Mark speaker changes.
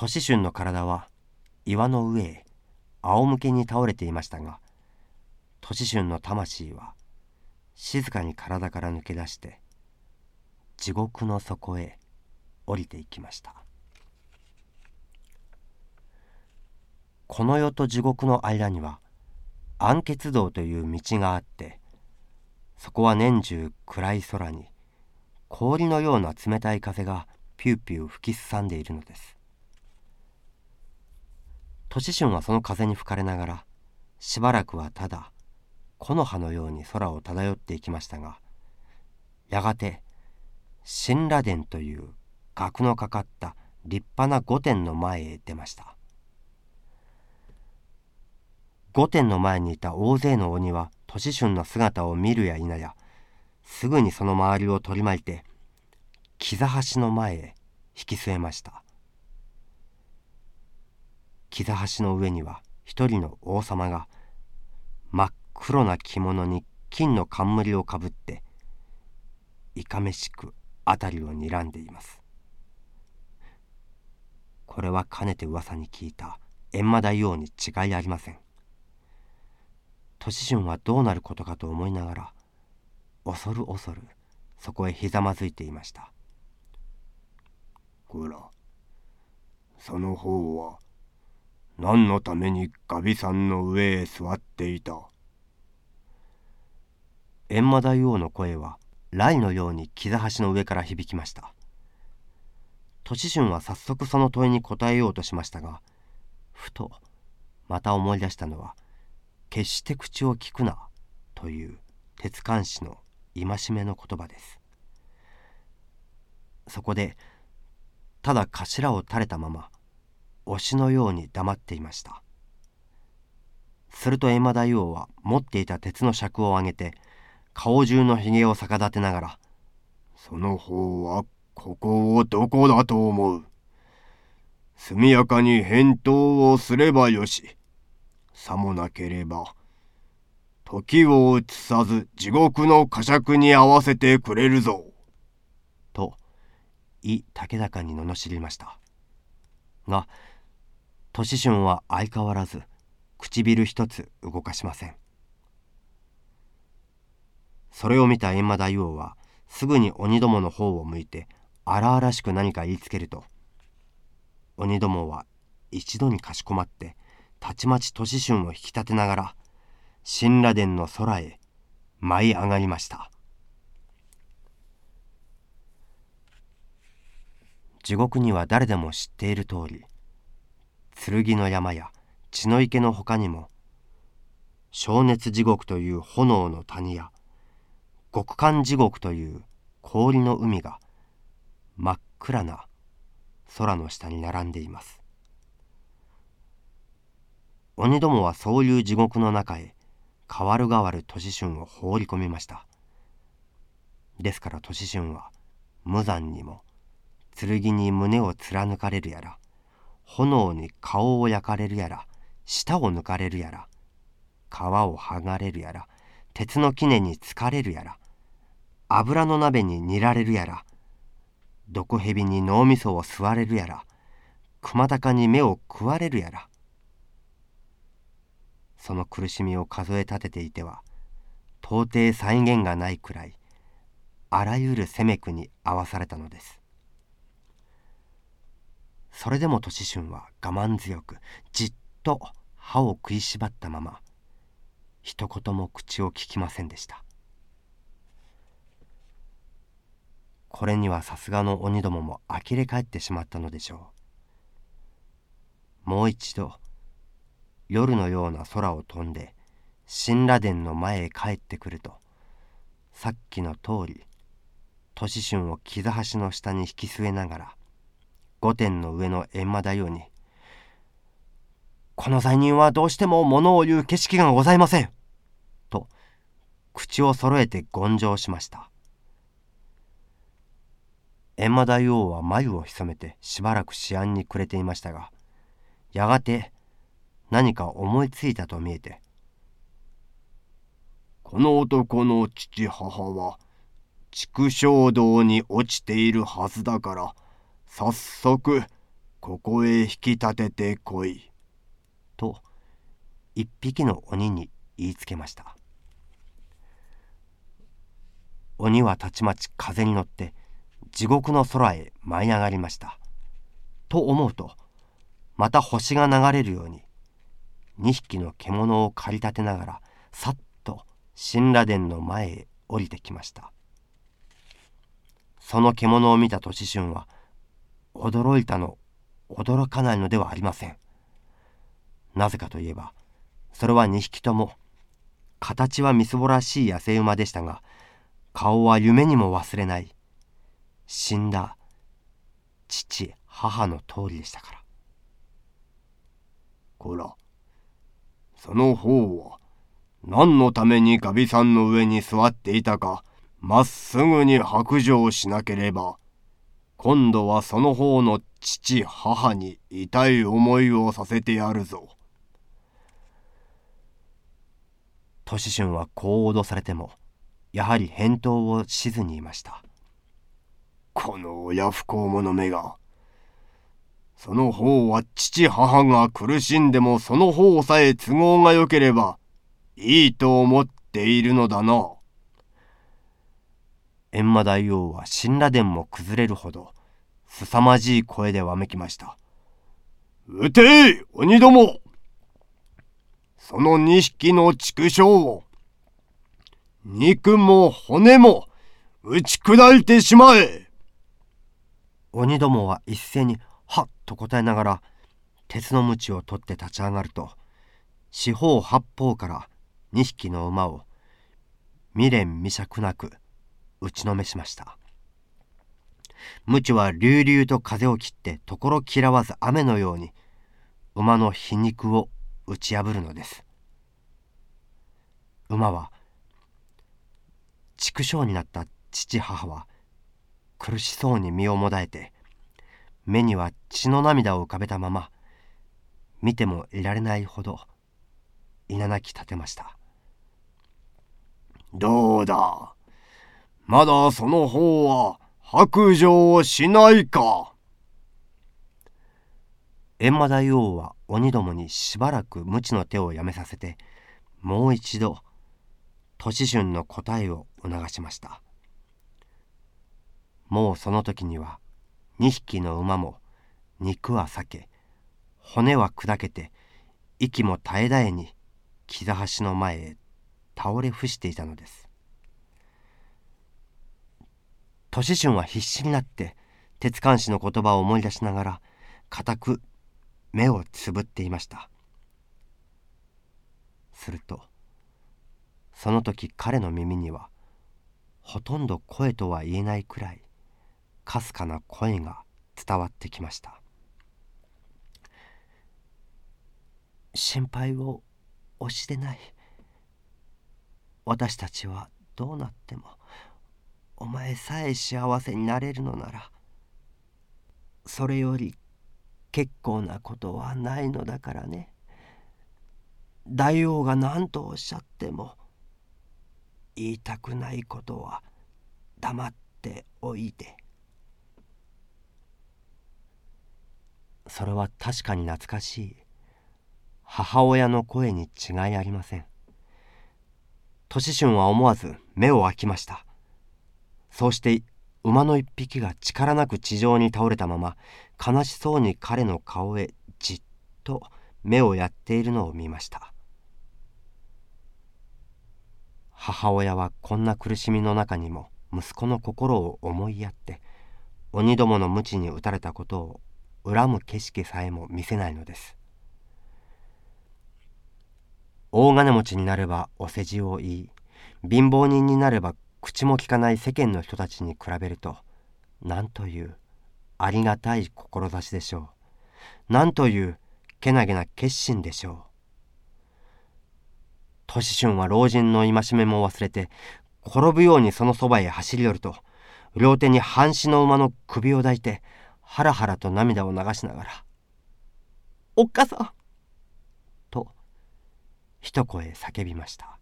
Speaker 1: 年春の体は岩の上へ仰向けに倒れていましたが年春の魂は静かに体から抜け出して地獄の底へ降りていきました。この世と地獄の間には暗血道という道があってそこは年中暗い空に氷のような冷たい風がピューピュー吹きすさんでいるのです。年春はその風に吹かれながらしばらくはただ木の葉のように空を漂っていきましたがやがて神羅殿という額のかかった立派な御殿の前へ出ました。御殿の前にいた大勢の鬼は年春の姿を見るや否やすぐにその周りを取り巻いて木座橋の前へ引き据えました。木座橋の上には一人の王様が真っ黒な着物に金の冠をかぶっていかめしく辺りを睨んでいます。これはかねて噂に聞いた閻魔大王に違いありません。年春はどうなることかと思いながら恐る恐るそこへひざまずいていました
Speaker 2: こらその方は何のためにガビさんの上へ座っていた？
Speaker 1: 閻魔大王の声は雷のように木座橋の上から響きました。年春は早速その問いに答えようとしましたがふとまた思い出したのは「決して口を聞くな」という鉄管師の戒めの言葉です。そこでただ頭を垂れたまま推しのように黙っていました。すると閻魔大王は持っていた鉄の尺を上げて顔中のひげを逆立てながら「
Speaker 2: その方はここをどこだと思う速やかに返答をすればよしさもなければ時を移さず地獄の呵責に合わせてくれるぞ」
Speaker 1: と伊武高に罵りました。が年春は相変わらず唇一つ動かしません。それを見た閻魔大王はすぐに鬼どもの方を向いて荒々しく何か言いつけると鬼どもは一度にかしこまってたちまち年春を引き立てながら神羅殿の空へ舞い上がりました。地獄には誰でも知っている通り剣の山や血の池のほかにも消熱地獄という炎の谷や極寒地獄という氷の海が真っ暗な空の下に並んでいます。鬼どもはそういう地獄の中へ代わる代わる年春を放り込みました。ですから年春は無残にも剣に胸を貫かれるやら炎に顔を焼かれるやら舌を抜かれるやら皮を剥がれるやら鉄の杵につかれるやら油の鍋に煮られるやら毒蛇に脳みそを吸われるやら熊高に目を食われるやら。その苦しみを数え立てていては到底再現がないくらいあらゆる責め苦に合わされたのです。それでも年春は我慢強くじっと歯を食いしばったまま一言も口を聞きませんでした。これにはさすがの鬼どもも呆れ返ってしまったのでしょう。もう一度夜のような空を飛んで神羅殿の前へ帰ってくるとさっきの通り年春を木座橋の下に引き据えながら御殿の上の閻魔大王に「この罪人はどうしても物を言う景色がございません」と口を揃えて言上しました。閻魔大王は眉を潜めてしばらく思案に暮れていましたがやがて何か思いついたと見えて「
Speaker 2: この男の父母は畜生道に落ちているはずだから」早速ここへ引き立ててこい。
Speaker 1: と一匹の鬼に言いつけました。鬼はたちまち風に乗って地獄の空へ舞い上がりました。と思うとまた星が流れるように2匹の獣を駆り立てながらさっと神羅殿の前へ降りてきました。その獣を見た年春は驚いたの驚かないのではありません。なぜかといえばそれは2匹とも形はみすぼらしい野生馬でしたが顔は夢にも忘れない死んだ父母の通りでしたから。
Speaker 2: こらその方は何のためにガビさんの上に座っていたかまっすぐに白状しなければ今度はその方の父母に痛い思いをさせてやるぞ。
Speaker 1: 年春はこう脅されてもやはり返答をしずにいました
Speaker 2: この親不孝者めがその方は父母が苦しんでもその方さえ都合が良ければいいと思っているのだな
Speaker 1: 閻魔大王は神羅殿も崩れるほど凄まじい声でわめきました「
Speaker 2: 撃て鬼ども。その二匹の畜生。を、肉も骨も打ち砕いてしまえ。
Speaker 1: 鬼どもは一斉にはっと答えながら鉄の鞭を取って立ち上がると四方八方から二匹の馬を未練未釈なく打ちのめしました。鞭は隆々と風を切ってところ嫌わず雨のように馬の皮肉を打ち破るのです。馬は畜生になった父母は苦しそうに身をもだえて目には血の涙を浮かべたまま見てもいられないほど稲なき立てました。
Speaker 2: どうだ？まだその方は白状をしないか。
Speaker 1: 閻魔大王は鬼どもにしばらく鞭の手をやめさせてもう一度年春の答えを促しました。もうその時には2匹の馬も肉は裂け骨は砕けて息も絶え絶えに木座橋の前へ倒れ伏していたのです。年春は必死になって鉄管師の言葉を思い出しながら固く目をつぶっていました。するとその時彼の耳にはほとんど声とは言えないくらいかすかな声が伝わってきました。心配を押してない。私たちはどうなってもお前さえ幸せになれるのならそれより結構なことはないのだからね。大王が何とおっしゃっても言いたくないことは黙っておいて。それは確かに懐かしい。母親の声に違いありません。年春は思わず目を開きました。そうして馬の一匹が力なく地上に倒れたまま悲しそうに彼の顔へじっと目をやっているのを見ました。母親はこんな苦しみの中にも息子の心を思いやって鬼どもの鞭に打たれたことを恨む景色さえも見せないのです。大金持ちになればお世辞を言い貧乏人になれば口も利かない世間の人たちに比べると何というありがたい志でしょう。何というけなげな決心でしょう。年春は老人の戒めも忘れて転ぶようにそのそばへ走り寄ると両手に半死の馬の首を抱いてハラハラと涙を流しながら「おっかさん!」と一声叫びました。